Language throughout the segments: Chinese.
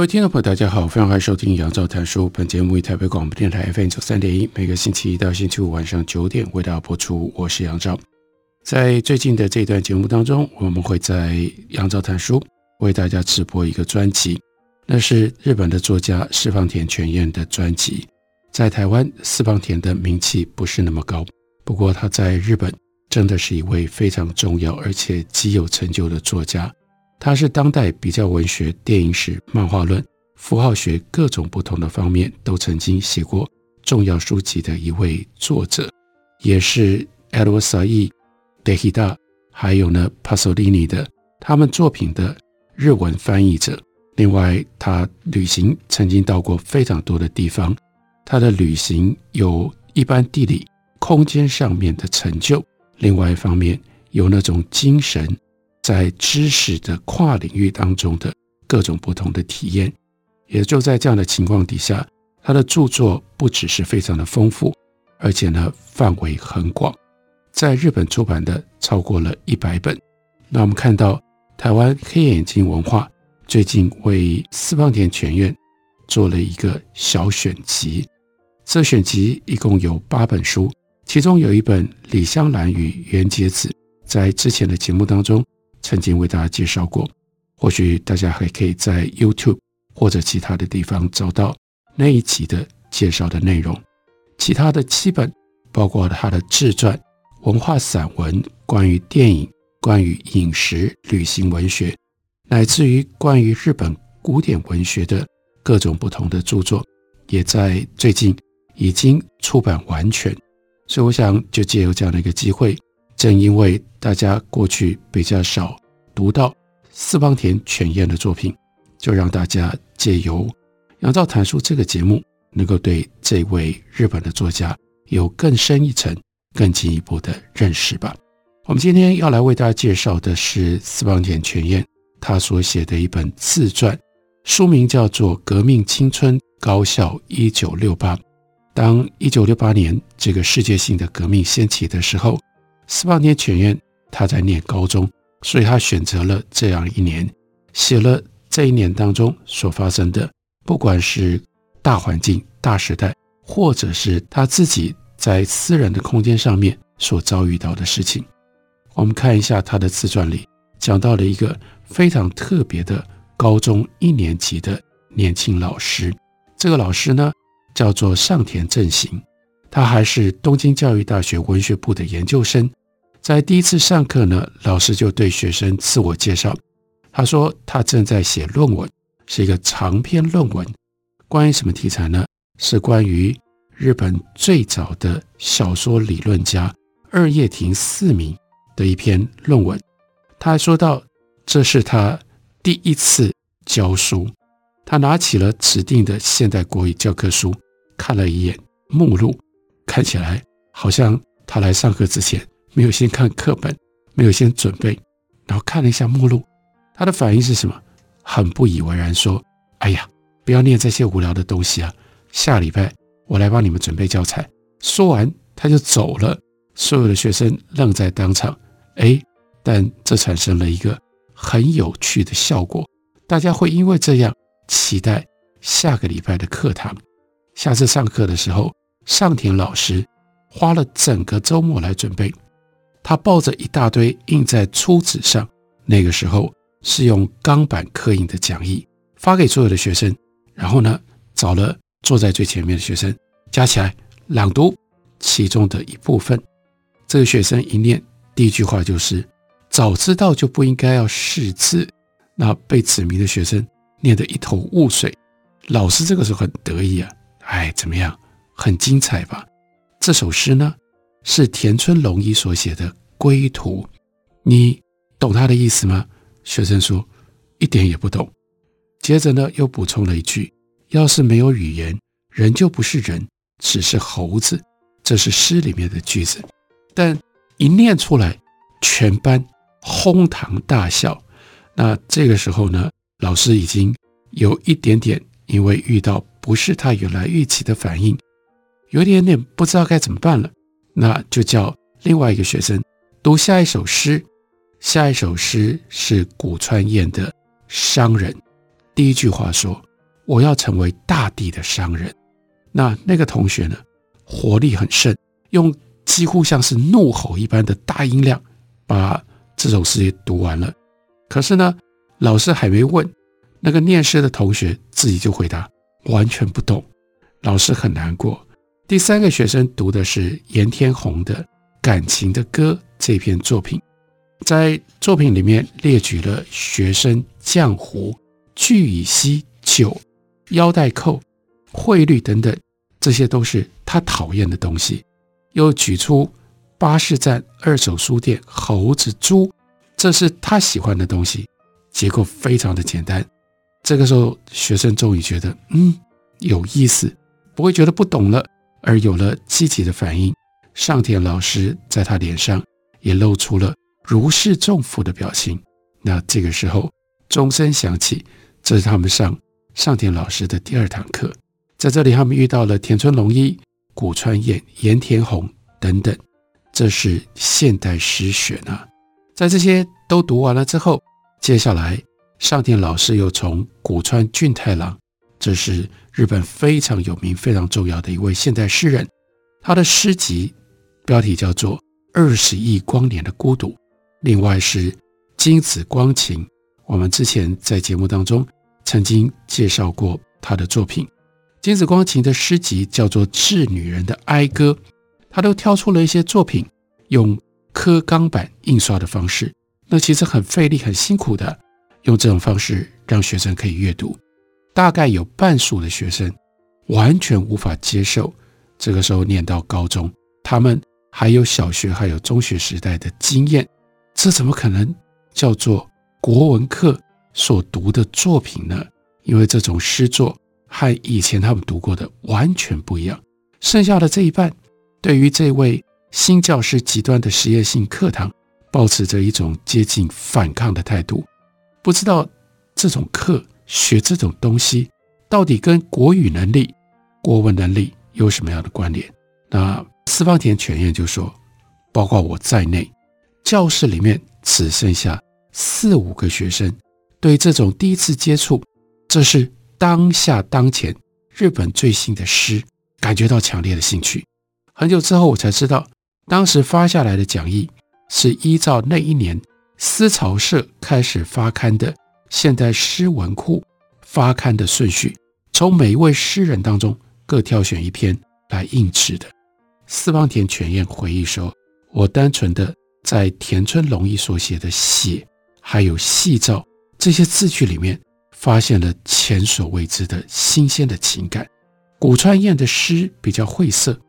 各位听众朋友，大家好，非常欢迎收听杨照谈书。本节目为台北广播电台 FM 九三点一，每个星期一到星期五晚上九点为大家播出。我是杨照。在最近的这段节目当中，我们会在杨照谈书为大家直播一个专辑，那是日本的作家四方田泉彦的专辑。在台湾，四方田的名气不是那么高，不过他在日本真的是一位非常重要而且极有成就的作家。他是当代比较文学、电影史、漫画论、符号学各种不同的方面都曾经写过重要书籍的一位作者，也是 Edward Said、Derrida 还有呢 Pasolini 的他们作品的日文翻译者。另外，他旅行曾经到过非常多的地方，他的旅行有一般地理、空间上面的成就，另外一方面有那种精神。在知识的跨领域当中的各种不同的体验，也就在这样的情况底下，他的著作不只是非常的丰富，而且呢范围很广，在日本出版的超过了一百本。那我们看到台湾黑眼睛文化最近为四方田全院做了一个小选集，这选集一共有八本书，其中有一本《李香兰与原节子》，在之前的节目当中。曾经为大家介绍过，或许大家还可以在 YouTube 或者其他的地方找到那一集的介绍的内容。其他的七本，包括他的自传、文化散文、关于电影、关于饮食、旅行文学，乃至于关于日本古典文学的各种不同的著作，也在最近已经出版完全。所以，我想就借由这样的一个机会。正因为大家过去比较少读到四方田泉彦的作品，就让大家借由杨照谈书这个节目，能够对这位日本的作家有更深一层、更进一步的认识吧。我们今天要来为大家介绍的是四方田泉彦他所写的一本自传，书名叫做《革命青春高校一九六八》。当一九六八年这个世界性的革命掀起的时候，四方田泉彦他在念高中，所以他选择了这样一年，写了这一年当中所发生的，不管是大环境、大时代，或者是他自己在私人的空间上面所遭遇到的事情。我们看一下他的自传里讲到了一个非常特别的高中一年级的年轻老师，这个老师呢叫做上田正行，他还是东京教育大学文学部的研究生。在第一次上课呢，老师就对学生自我介绍。他说他正在写论文，是一个长篇论文。关于什么题材呢？是关于日本最早的小说理论家二叶亭四明的一篇论文。他还说到，这是他第一次教书。他拿起了指定的现代国语教科书，看了一眼目录，看起来好像他来上课之前。没有先看课本，没有先准备，然后看了一下目录，他的反应是什么？很不以为然，说：“哎呀，不要念这些无聊的东西啊！下礼拜我来帮你们准备教材。”说完他就走了。所有的学生愣在当场，哎，但这产生了一个很有趣的效果，大家会因为这样期待下个礼拜的课堂。下次上课的时候，上田老师花了整个周末来准备。他抱着一大堆印在粗纸上，那个时候是用钢板刻印的讲义，发给所有的学生。然后呢，找了坐在最前面的学生，加起来朗读其中的一部分。这个学生一念，第一句话就是：“早知道就不应该要识字。”那被指名的学生念得一头雾水。老师这个时候很得意啊，哎，怎么样？很精彩吧？这首诗呢？是田村隆一所写的《归途》，你懂他的意思吗？学生说一点也不懂。接着呢，又补充了一句：要是没有语言，人就不是人，只是猴子。这是诗里面的句子，但一念出来，全班哄堂大笑。那这个时候呢，老师已经有一点点，因为遇到不是他原来预期的反应，有点点不知道该怎么办了。那就叫另外一个学生读下一首诗。下一首诗是古川彦的《商人》，第一句话说：“我要成为大地的商人。”那那个同学呢，活力很盛，用几乎像是怒吼一般的大音量把这首诗读完了。可是呢，老师还没问，那个念诗的同学自己就回答，完全不懂。老师很难过。第三个学生读的是严天鸿的《感情的歌》这篇作品，在作品里面列举了学生浆糊、聚乙烯、酒、腰带扣、汇率等等，这些都是他讨厌的东西。又举出巴士站、二手书店、猴子、猪。这是他喜欢的东西，结构非常的简单。这个时候，学生终于觉得，嗯，有意思，不会觉得不懂了，而有了积极的反应。上田老师在他脸上也露出了如释重负的表情。那这个时候，钟声响起，这是他们上上田老师的第二堂课。在这里，他们遇到了田村隆一、古川彦、盐田宏等等。这是现代诗选啊。在这些都读完了之后，接下来上田老师又从古川俊太郎，这是日本非常有名、非常重要的一位现代诗人，他的诗集标题叫做《二十亿光年的孤独》，另外是金子光晴，我们之前在节目当中曾经介绍过他的作品，金子光晴的诗集叫做《致女人的哀歌》，他都挑出了一些作品用。刻钢板印刷的方式，那其实很费力、很辛苦的。用这种方式让学生可以阅读，大概有半数的学生完全无法接受。这个时候念到高中，他们还有小学、还有中学时代的经验，这怎么可能叫做国文课所读的作品呢？因为这种诗作和以前他们读过的完全不一样。剩下的这一半，对于这位。新教师极端的实验性课堂，抱持着一种接近反抗的态度。不知道这种课学这种东西，到底跟国语能力、国文能力有什么样的关联？那四方田犬彦就说，包括我在内，教室里面只剩下四五个学生，对这种第一次接触，这是当下当前日本最新的诗，感觉到强烈的兴趣。很久之后，我才知道。当时发下来的讲义是依照那一年思潮社开始发刊的现代诗文库发刊的顺序，从每一位诗人当中各挑选一篇来印制的。四方田全彦回忆说：“我单纯的在田村龙一所写的写，还有细照这些字句里面，发现了前所未知的新鲜的情感。古川彦的诗比较晦涩，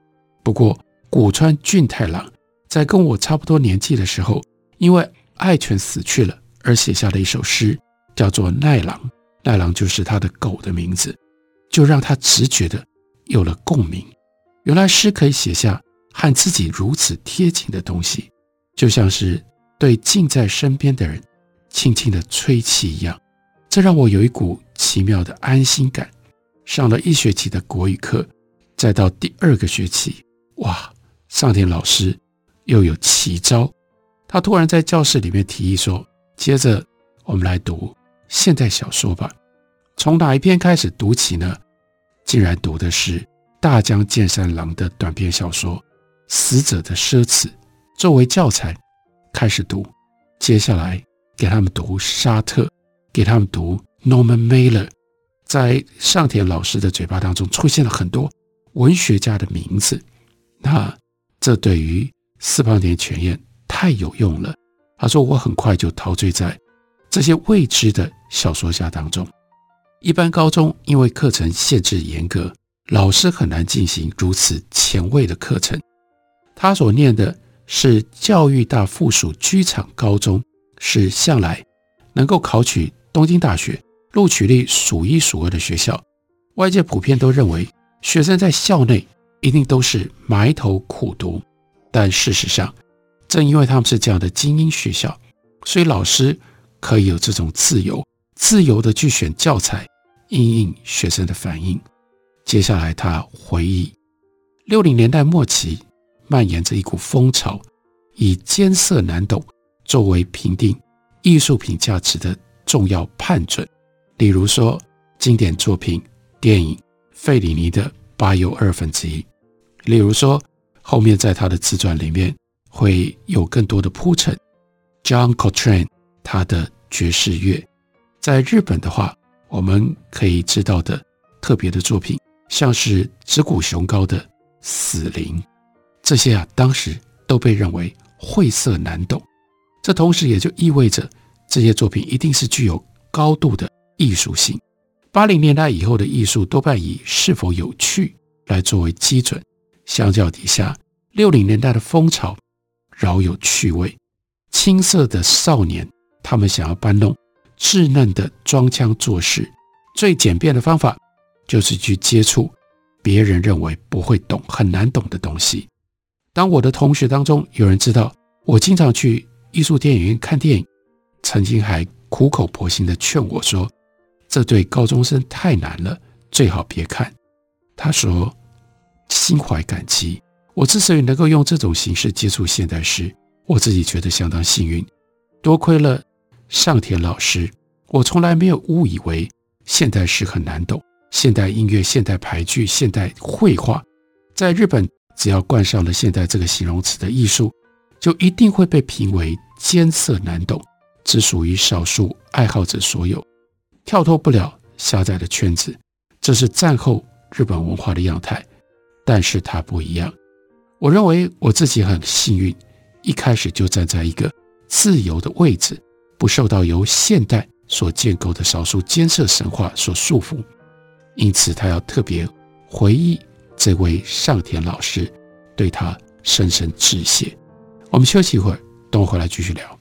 不过。”古川俊太郎在跟我差不多年纪的时候，因为爱犬死去了而写下了一首诗，叫做《奈郎》，奈郎就是他的狗的名字，就让他直觉的有了共鸣。原来诗可以写下和自己如此贴近的东西，就像是对近在身边的人轻轻的吹气一样，这让我有一股奇妙的安心感。上了一学期的国语课，再到第二个学期，哇！上田老师又有奇招，他突然在教室里面提议说：“接着我们来读现代小说吧，从哪一篇开始读起呢？”竟然读的是大江健三郎的短篇小说《死者的奢侈》作为教材开始读。接下来给他们读沙特，给他们读 Norman Mailer，在上田老师的嘴巴当中出现了很多文学家的名字，那。这对于四方田全彦太有用了。他说：“我很快就陶醉在这些未知的小说家当中。一般高中因为课程限制严格，老师很难进行如此前卫的课程。他所念的是教育大附属居场高中是向来能够考取东京大学录取率数一数二的学校，外界普遍都认为学生在校内一定都是埋头苦读。但事实上，正因为他们是这样的精英学校，所以老师可以有这种自由，自由的去选教材，应应学生的反应。接下来，他回忆六零年代末期蔓延着一股风潮，以艰涩难懂作为评定艺术品价值的重要判准。例如说，经典作品电影费里尼的八又二分之一；例如说，后面在他的自传里面会有更多的铺陈。John Coltrane 他的爵士乐，在日本的话，我们可以知道的特别的作品。像是直谷雄高的《死灵》，这些啊，当时都被认为晦涩难懂。这同时也就意味着这些作品一定是具有高度的艺术性。八零年代以后的艺术多半以是否有趣来作为基准，相较底下，六零年代的风潮饶有趣味。青涩的少年，他们想要搬弄稚嫩的装腔作势，最简便的方法。就是去接触别人认为不会懂、很难懂的东西。当我的同学当中有人知道我经常去艺术电影院看电影，曾经还苦口婆心地劝我说：“这对高中生太难了，最好别看。”他说：“心怀感激。我之所以能够用这种形式接触现代诗，我自己觉得相当幸运。多亏了上田老师，我从来没有误以为现代诗很难懂。”现代音乐、现代俳剧、现代绘画，在日本，只要冠上了“现代”这个形容词的艺术，就一定会被评为艰涩难懂，只属于少数爱好者所有，跳脱不了狭窄的圈子。这是战后日本文化的样态，但是它不一样。我认为我自己很幸运，一开始就站在一个自由的位置，不受到由现代所建构的少数艰涩神话所束缚。因此，他要特别回忆这位上田老师，对他深深致谢。我们休息一会儿，等我回来继续聊。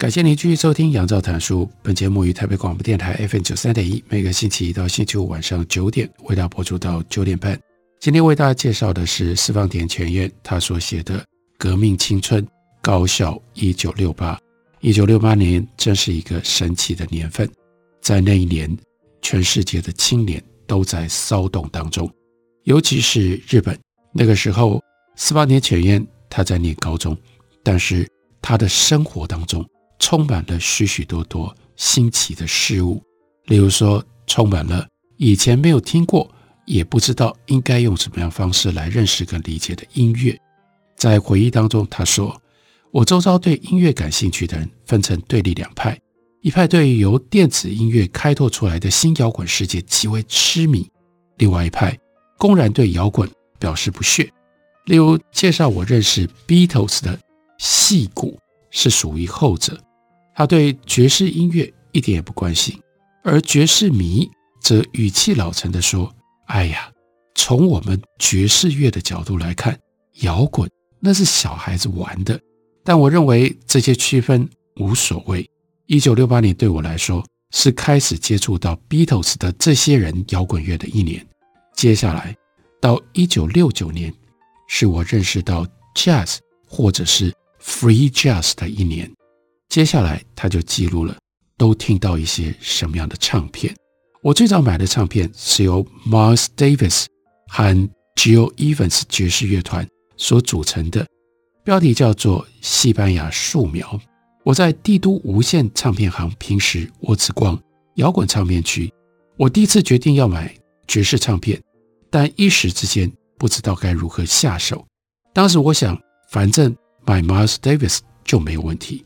感谢您继续收听《杨照谈书》。本节目于台北广播电台 FM 九三点一，每个星期一到星期五晚上九点为大家播出到九点半。今天为大家介绍的是四方田泉彦他所写的《革命青春高校一九六八》。一九六八年真是一个神奇的年份，在那一年，全世界的青年都在骚动当中，尤其是日本。那个时候，四方田泉彦他在念高中，但是他的生活当中。充满了许许多多新奇的事物，例如说，充满了以前没有听过，也不知道应该用什么样方式来认识跟理解的音乐。在回忆当中，他说：“我周遭对音乐感兴趣的人分成对立两派，一派对于由电子音乐开拓出来的新摇滚世界极为痴迷，另外一派公然对摇滚表示不屑。例如介绍我认识 Beatles 的戏骨是属于后者，他对爵士音乐一点也不关心，而爵士迷则语气老成地说：‘哎呀，从我们爵士乐的角度来看，摇滚。’”那是小孩子玩的，但我认为这些区分无所谓。一九六八年对我来说是开始接触到 Beatles 的这些人摇滚乐的一年。接下来到一九六九年，是我认识到 Jazz 或者是 Free Jazz 的一年。接下来他就记录了都听到一些什么样的唱片。我最早买的唱片是由 Miles Davis 和 Gil Evans 爵士乐团。所组成的标题叫做《西班牙树苗》。我在帝都无线唱片行，平时我只逛摇滚唱片区。我第一次决定要买爵士唱片，但一时之间不知道该如何下手。当时我想，反正买 Miles Davis 就没有问题。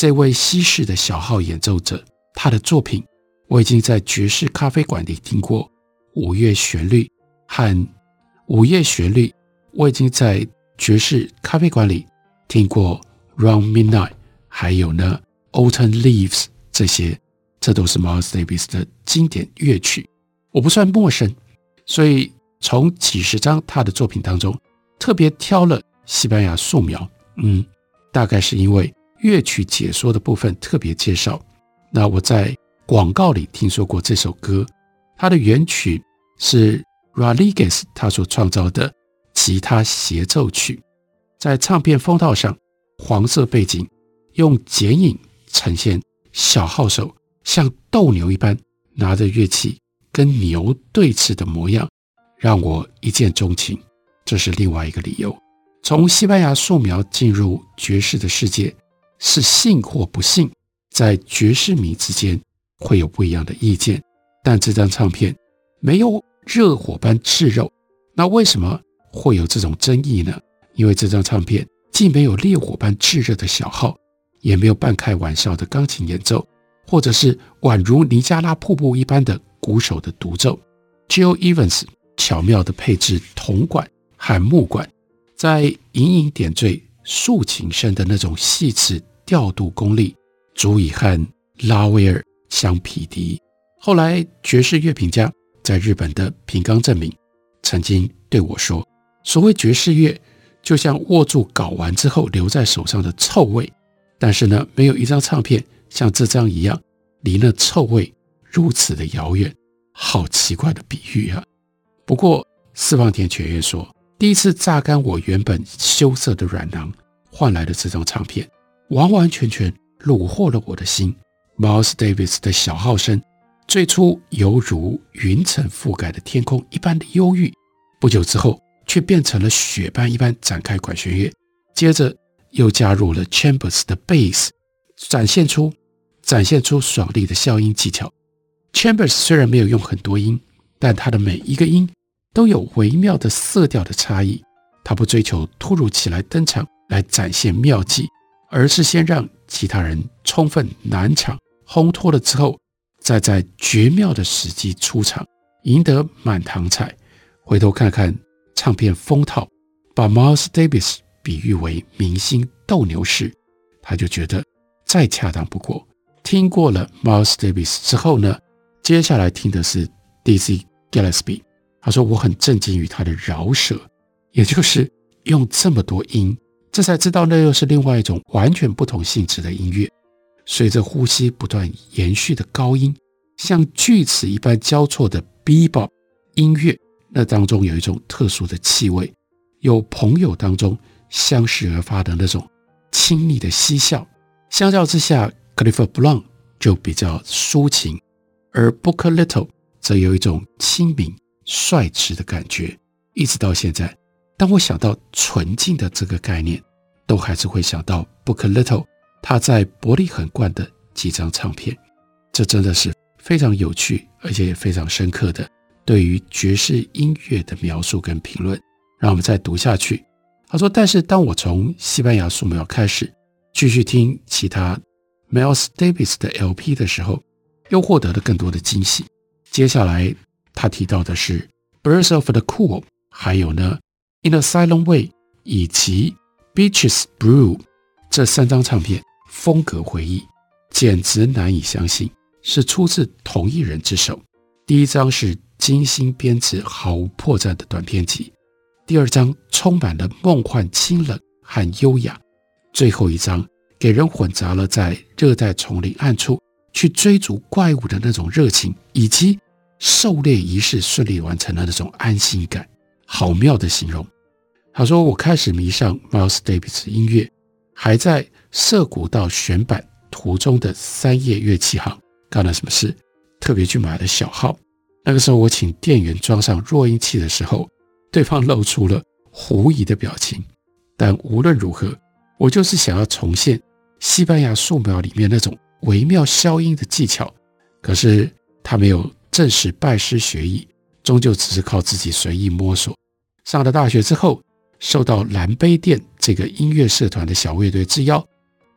这位西式的小号演奏者，他的作品我已经在爵士咖啡馆里听过，《午夜旋律》和《午夜旋律》。我已经在爵士咖啡馆里听过《Round Midnight》，还有呢《Autumn Leaves》这些，这都是 Miles Davis 的经典乐曲，我不算陌生。所以从几十张他的作品当中，特别挑了《西班牙素描》。嗯，大概是因为乐曲解说的部分特别介绍。那我在广告里听说过这首歌，它的原曲是 Rodriguez 他所创造的。吉他协奏曲，在唱片封套上，黄色背景，用剪影呈现小号手像斗牛一般拿着乐器跟牛对峙的模样，让我一见钟情。这是另外一个理由。从西班牙树苗进入爵士的世界，是幸或不幸，在爵士迷之间会有不一样的意见。但这张唱片没有热火般炽热，那为什么？会有这种争议呢？因为这张唱片既没有烈火般炙热的小号，也没有半开玩笑的钢琴演奏，或者是宛如尼加拉瀑布一般的鼓手的独奏。Gil Evans 巧妙地配置铜管和木管，在隐隐点缀竖琴声的那种细致调度功力，足以和拉威尔相匹敌。后来，爵士乐评家在日本的平冈正明曾经对我说。所谓爵士乐，就像握住睾丸之后留在手上的臭味，但是呢，没有一张唱片像这张一样，离那臭味如此的遥远。好奇怪的比喻啊！不过四方田泉也说，第一次榨干我原本羞涩的软囊，换来的这张唱片，完完全全虏获了我的心。Miles Davis 的小号声，最初犹如云层覆盖的天空一般的忧郁，不久之后。却变成了雪般一般展开管弦乐，接着又加入了 Chambers 的贝斯，展现出展现出爽利的消音技巧。Chambers 虽然没有用很多音，但他的每一个音都有微妙的色调的差异。他不追求突如其来登场来展现妙技，而是先让其他人充分难场烘托了之后，再在绝妙的时机出场，赢得满堂彩。回头看看。唱片封套把 Miles Davis 比喻为明星斗牛士，他就觉得再恰当不过。听过了 Miles Davis 之后呢，接下来听的是 Dizzy Gillespie。他说我很震惊于他的饶舌，也就是用这么多音，这才知道那又是另外一种完全不同性质的音乐。随着呼吸不断延续的高音，像锯齿一般交错的 Bebop 音乐。那当中有一种特殊的气味，有朋友当中相视而发的那种亲密的嬉笑。相较之下，Clifford Brown 就比较抒情，而 Booker Little 则有一种亲民率直的感觉。一直到现在，当我想到纯净的这个概念，都还是会想到 Booker Little 他在伯利恒灌的几张唱片。这真的是非常有趣，而且也非常深刻的。对于爵士音乐的描述跟评论，让我们再读下去。他说：“但是当我从西班牙素描开始继续听其他 Miles Davis 的 LP 的时候，又获得了更多的惊喜。接下来他提到的是 Birds of the Cool，还有呢 In a Silent Way 以及 Beaches Brew 这三张唱片，风格回忆简直难以相信是出自同一人之手。第一张是精心编织、毫无破绽的短片集。”第二张充满了梦幻、清冷和优雅，最后一张给人混杂了在热带丛林暗处去追逐怪物的那种热情，以及狩猎仪式顺利完成的那种安心感。好妙的形容。他说：“我开始迷上 Miles Davis 音乐，还在涩谷到选板途中的三叶乐器行干了什么事？特别去买了小号。那个时候，我请店员装上弱音器的时候。”对方露出了狐疑的表情，但无论如何，我就是想要重现西班牙素描里面那种微妙消音的技巧。可是他没有正式拜师学艺，终究只是靠自己随意摸索。上了大学之后，受到蓝杯店这个音乐社团的小乐队之邀，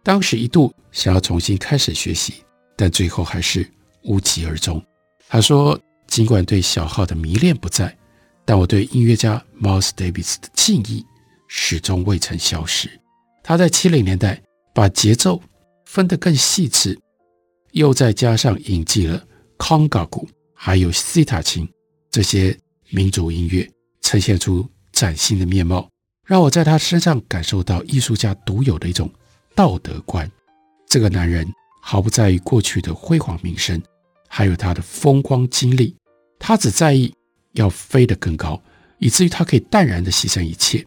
当时一度想要重新开始学习，但最后还是无疾而终。他说，尽管对小号的迷恋不在。但我对音乐家 Miles Davis 的敬意始终未曾消失。他在七零年代把节奏分得更细致，又再加上引进了康嘎鼓还有西塔琴这些民族音乐，呈现出崭新的面貌，让我在他身上感受到艺术家独有的一种道德观。这个男人毫不在意过去的辉煌名声，还有他的风光经历，他只在意。要飞得更高，以至于他可以淡然地牺牲一切。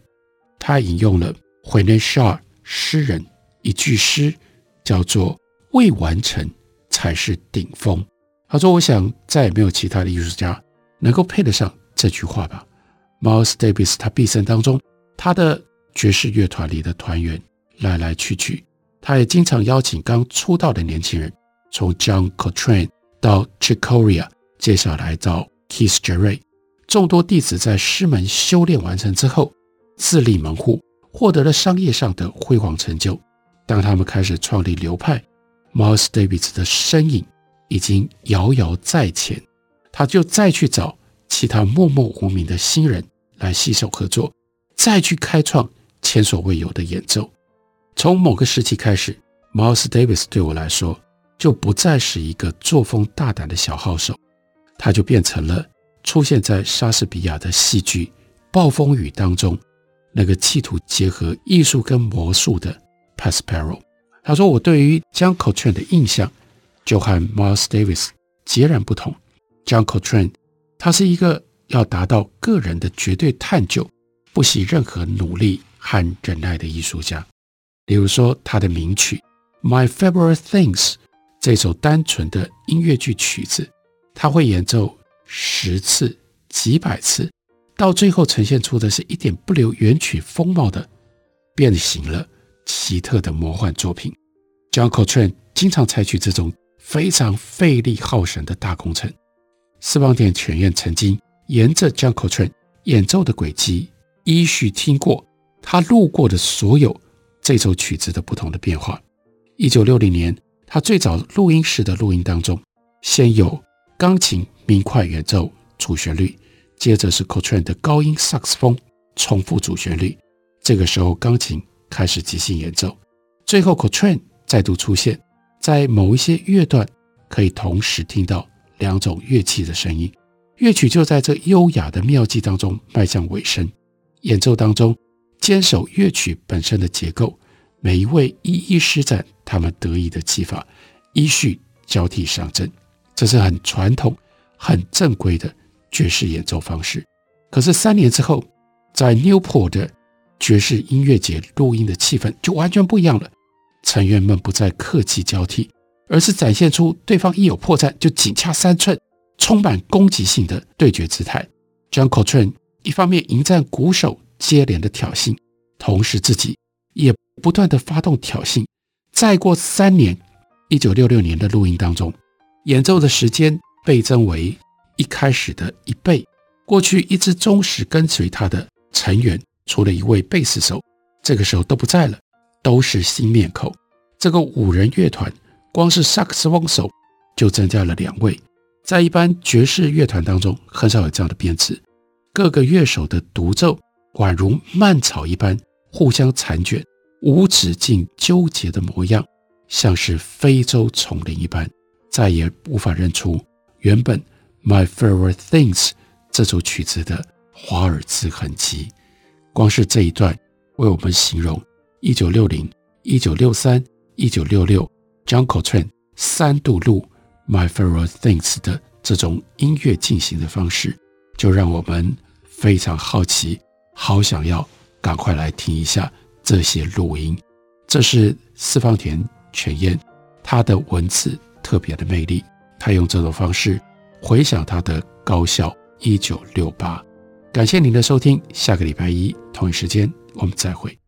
他引用了惠内夏尔诗人一句诗，叫做“未完成才是顶峰”。他说：“我想再也没有其他的艺术家能够配得上这句话吧。” Miles Davis 他毕生当中，他的爵士乐团里的团员来来去去，他也经常邀请刚出道的年轻人，从 John Coltrane 到 Chick Corea，接下来到 Keith Jarrett。众多弟子在师门修炼完成之后，自立门户，获得了商业上的辉煌成就。当他们开始创立流派，Miles Davis 的身影已经遥遥在前，他就再去找其他默默无名的新人来携手合作，再去开创前所未有的演奏。从某个时期开始，Miles Davis 对我来说就不再是一个作风大胆的小号手，他就变成了。出现在莎士比亚的戏剧《暴风雨》当中，那个企图结合艺术跟魔术的 p a s p e r o。他说：“我对于 John Coltrane 的印象就和 Miles Davis 截然不同。John Coltrane 他是一个要达到个人的绝对探究，不惜任何努力和忍耐的艺术家。例如说，他的名曲《My Favorite Things》这首单纯的音乐剧曲子，他会演奏。”十次、几百次，到最后呈现出的是一点不留原曲风貌的变形了奇特的魔幻作品。John Coltrane 经常采取这种非常费力耗神的大工程。斯邦田犬彦曾经沿着 John Coltrane 演奏的轨迹，依序听过他录过的所有这首曲子的不同的变化。一九六零年，他最早录音室的录音当中，先有钢琴。明快演奏主旋律，接着是 c o t r a i n 的高音萨克斯风重复主旋律。这个时候，钢琴开始即兴演奏。最后 c o t r a i n 再度出现在某一些乐段，可以同时听到两种乐器的声音。乐曲就在这优雅的妙计当中迈向尾声。演奏当中，坚守乐曲本身的结构，每一位一一施展他们得意的技法，依序交替上阵。这是很传统。很正规的爵士演奏方式，可是三年之后，在 Newport 的爵士音乐节录音的气氛就完全不一样了。成员们不再客气交替，而是展现出对方一有破绽就紧掐三寸、充满攻击性的对决姿态。John Coltrane 一方面迎战鼓手接连的挑衅，同时自己也不断地发动挑衅。再过三年，一九六六年的录音当中，演奏的时间。倍增为一开始的一倍。过去一直忠实跟随他的成员除了一位贝斯手，这个时候都不在了，都是新面孔。这个五人乐团光是萨克斯风手就增加了两位，在一般爵士乐团当中很少有这样的编制。各个乐手的独奏宛如蔓草一般互相缠卷，无止境纠结的模样，像是非洲丛林一般，再也无法认出原本《My Favorite Things》这组曲子的华尔兹痕迹。光是这一段，为我们形容1960、1963、1966。，John Coltrane 三度录《My Favorite Things》的这种音乐进行的方式，就让我们非常好奇，好想要赶快来听一下这些录音。这是四方田犬彦，他的文字特别的魅力，他用这种方式回想他的高校一九六八。感谢您的收听，下个礼拜一同一时间我们再会。